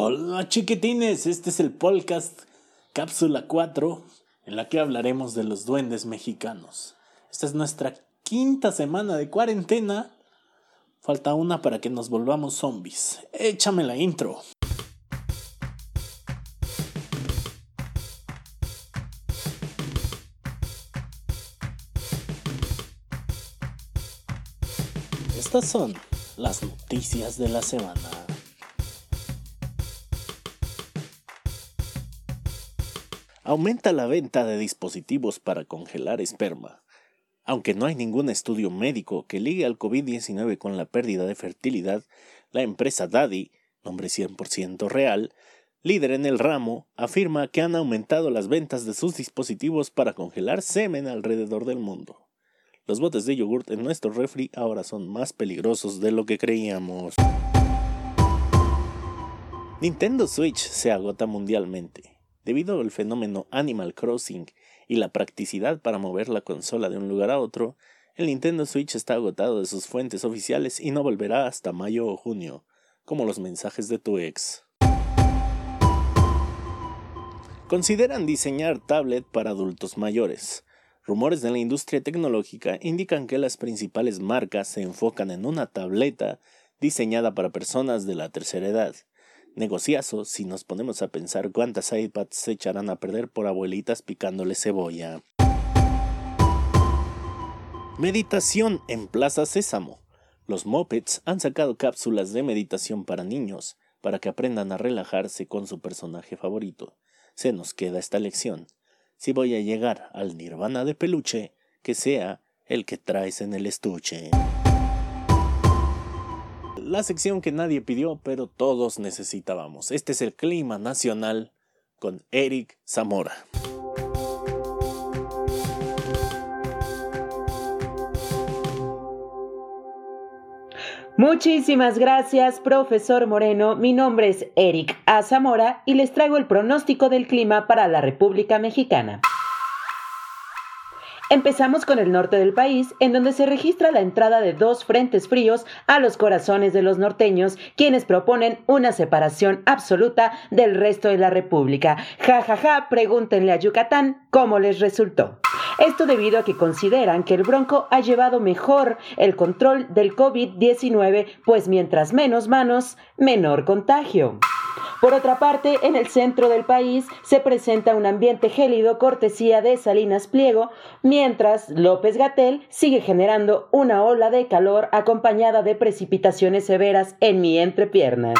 Hola chiquitines, este es el podcast Cápsula 4 en la que hablaremos de los duendes mexicanos. Esta es nuestra quinta semana de cuarentena. Falta una para que nos volvamos zombies. Échame la intro. Estas son las noticias de la semana. Aumenta la venta de dispositivos para congelar esperma. Aunque no hay ningún estudio médico que ligue al COVID-19 con la pérdida de fertilidad, la empresa Daddy, nombre 100% real, líder en el ramo, afirma que han aumentado las ventas de sus dispositivos para congelar semen alrededor del mundo. Los botes de yogurt en nuestro refri ahora son más peligrosos de lo que creíamos. Nintendo Switch se agota mundialmente. Debido al fenómeno Animal Crossing y la practicidad para mover la consola de un lugar a otro, el Nintendo Switch está agotado de sus fuentes oficiales y no volverá hasta mayo o junio, como los mensajes de tu ex. Consideran diseñar tablet para adultos mayores. Rumores de la industria tecnológica indican que las principales marcas se enfocan en una tableta diseñada para personas de la tercera edad. Negociazo si nos ponemos a pensar cuántas iPads se echarán a perder por abuelitas picándole cebolla. Meditación en Plaza Sésamo. Los Mopeds han sacado cápsulas de meditación para niños, para que aprendan a relajarse con su personaje favorito. Se nos queda esta lección. Si voy a llegar al nirvana de peluche, que sea el que traes en el estuche la sección que nadie pidió, pero todos necesitábamos. Este es el clima nacional con Eric Zamora. Muchísimas gracias, profesor Moreno. Mi nombre es Eric A. Zamora y les traigo el pronóstico del clima para la República Mexicana. Empezamos con el norte del país, en donde se registra la entrada de dos frentes fríos a los corazones de los norteños, quienes proponen una separación absoluta del resto de la República. Ja, ja, ja, pregúntenle a Yucatán cómo les resultó. Esto debido a que consideran que el Bronco ha llevado mejor el control del COVID-19, pues mientras menos manos, menor contagio. Por otra parte, en el centro del país se presenta un ambiente gélido cortesía de Salinas Pliego, mientras López Gatel sigue generando una ola de calor acompañada de precipitaciones severas en mi entrepierna.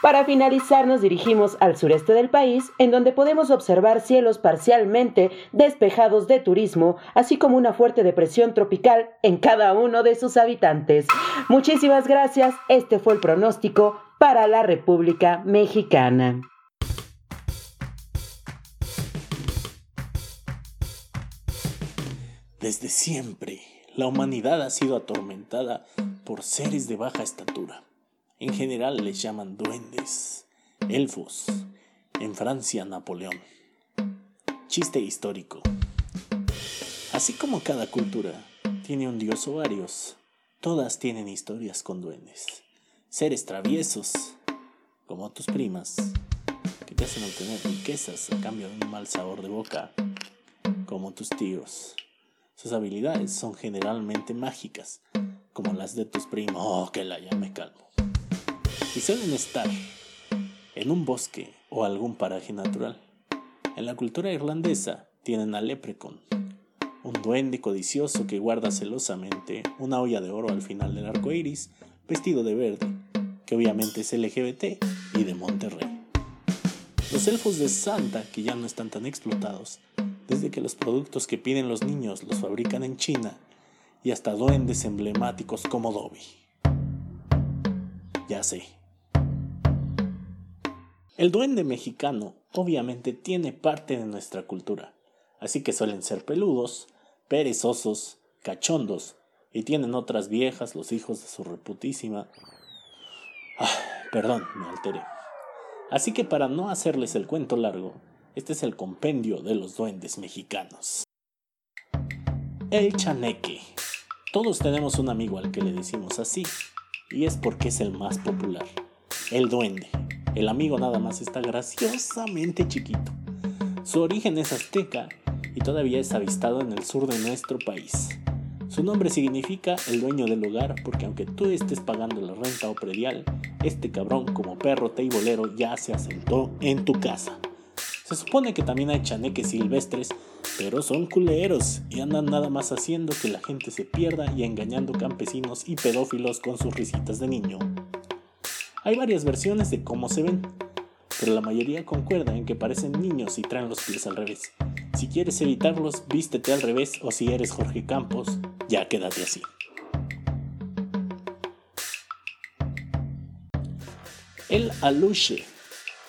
Para finalizar nos dirigimos al sureste del país, en donde podemos observar cielos parcialmente despejados de turismo, así como una fuerte depresión tropical en cada uno de sus habitantes. Muchísimas gracias, este fue el pronóstico para la República Mexicana. Desde siempre, la humanidad ha sido atormentada por seres de baja estatura. En general les llaman duendes, elfos, en Francia Napoleón. Chiste histórico. Así como cada cultura tiene un dios o varios, todas tienen historias con duendes seres traviesos, como tus primas, que te hacen obtener riquezas a cambio de un mal sabor de boca, como tus tíos. Sus habilidades son generalmente mágicas, como las de tus primos. Oh, que la ya me calmo. Y suelen estar en un bosque o algún paraje natural. En la cultura irlandesa tienen al leprecon, un duende codicioso que guarda celosamente una olla de oro al final del arco iris vestido de verde, que obviamente es LGBT y de Monterrey. Los elfos de Santa, que ya no están tan explotados, desde que los productos que piden los niños los fabrican en China, y hasta duendes emblemáticos como Dobby. Ya sé. El duende mexicano obviamente tiene parte de nuestra cultura, así que suelen ser peludos, perezosos, cachondos y tienen otras viejas, los hijos de su reputísima. Ah, perdón, me alteré. Así que para no hacerles el cuento largo, este es el compendio de los duendes mexicanos. El chaneque. Todos tenemos un amigo al que le decimos así, y es porque es el más popular. El duende, El amigo nada más está graciosamente chiquito. Su origen es azteca y todavía es avistado en el sur de nuestro país. Su nombre significa el dueño del lugar porque aunque tú estés pagando la renta o predial, este cabrón como perro teibolero ya se asentó en tu casa. Se supone que también hay chaneques silvestres, pero son culeros y andan nada más haciendo que la gente se pierda y engañando campesinos y pedófilos con sus risitas de niño. Hay varias versiones de cómo se ven, pero la mayoría concuerda en que parecen niños y traen los pies al revés. Si quieres evitarlos, vístete al revés o si eres Jorge Campos, ya quédate así. El aluche.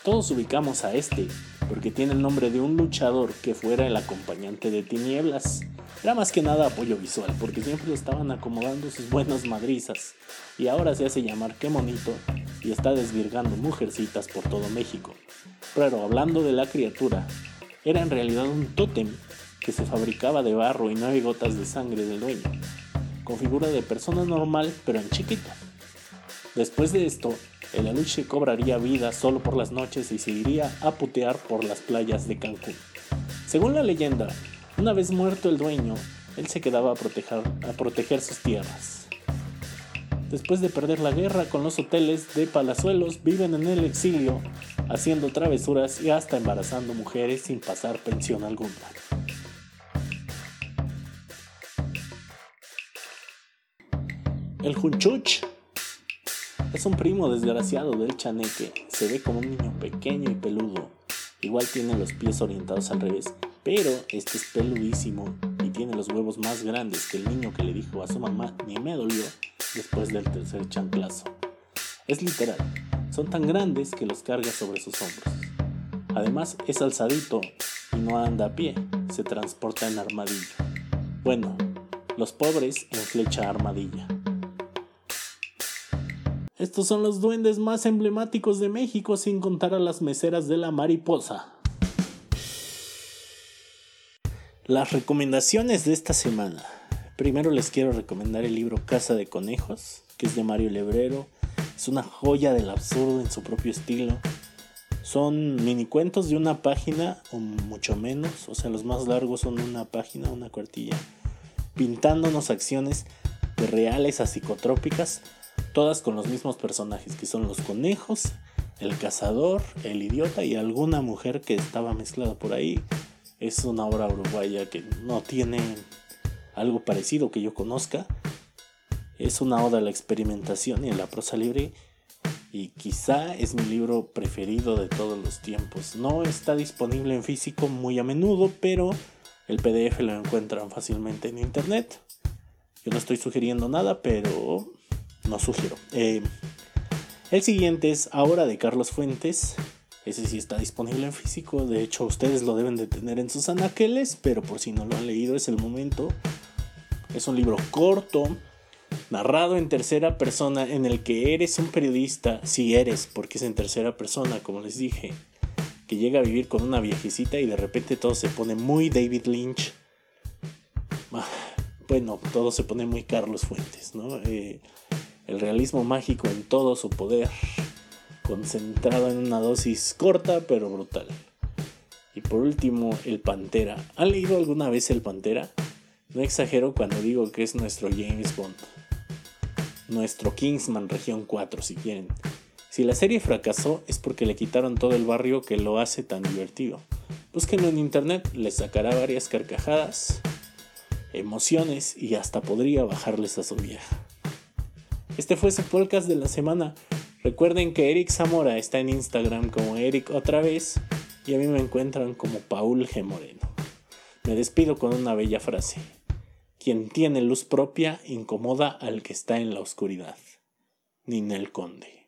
Todos ubicamos a este porque tiene el nombre de un luchador que fuera el acompañante de Tinieblas. Era más que nada apoyo visual, porque siempre estaban acomodando sus buenas madrizas. Y ahora se hace llamar Qué Monito y está desvirgando mujercitas por todo México. Pero hablando de la criatura, era en realidad un tótem que se fabricaba de barro y nueve gotas de sangre del dueño, con figura de persona normal pero en chiquito. Después de esto, el aluche cobraría vida solo por las noches y se iría a putear por las playas de Cancún. Según la leyenda, una vez muerto el dueño, él se quedaba a proteger, a proteger sus tierras. Después de perder la guerra con los hoteles de Palazuelos, viven en el exilio, haciendo travesuras y hasta embarazando mujeres sin pasar pensión alguna. El Junchuch es un primo desgraciado del chaneque. Se ve como un niño pequeño y peludo. Igual tiene los pies orientados al revés, pero este es peludísimo y tiene los huevos más grandes que el niño que le dijo a su mamá ni me dolió después del tercer chanclazo. Es literal, son tan grandes que los carga sobre sus hombros. Además es alzadito y no anda a pie, se transporta en armadillo. Bueno, los pobres en flecha armadilla. Estos son los duendes más emblemáticos de México sin contar a las meseras de la mariposa. Las recomendaciones de esta semana. Primero les quiero recomendar el libro Casa de Conejos, que es de Mario Lebrero. Es una joya del absurdo en su propio estilo. Son mini cuentos de una página o mucho menos, o sea, los más largos son una página, una cuartilla, pintándonos acciones de reales a psicotrópicas todas con los mismos personajes, que son los conejos, el cazador, el idiota y alguna mujer que estaba mezclada por ahí. Es una obra uruguaya que no tiene algo parecido que yo conozca. Es una oda a la experimentación y a la prosa libre y quizá es mi libro preferido de todos los tiempos. No está disponible en físico muy a menudo, pero el PDF lo encuentran fácilmente en internet. Yo no estoy sugiriendo nada, pero no sugiero. Eh, el siguiente es Ahora de Carlos Fuentes. Ese sí está disponible en físico. De hecho, ustedes lo deben de tener en sus anaqueles, pero por si no lo han leído, es el momento. Es un libro corto, narrado en tercera persona, en el que eres un periodista, si eres, porque es en tercera persona, como les dije, que llega a vivir con una viejecita y de repente todo se pone muy David Lynch. Ah, bueno, todo se pone muy Carlos Fuentes, ¿no? Eh, el realismo mágico en todo su poder, concentrado en una dosis corta pero brutal. Y por último, el Pantera. ¿Han leído alguna vez el Pantera? No exagero cuando digo que es nuestro James Bond. Nuestro Kingsman Región 4, si quieren. Si la serie fracasó es porque le quitaron todo el barrio que lo hace tan divertido. Búsquenlo en internet, les sacará varias carcajadas, emociones y hasta podría bajarles a su vieja. Este fue su podcast de la semana. Recuerden que Eric Zamora está en Instagram como Eric otra vez y a mí me encuentran como Paul G. Moreno. Me despido con una bella frase. Quien tiene luz propia incomoda al que está en la oscuridad. Ninel Conde.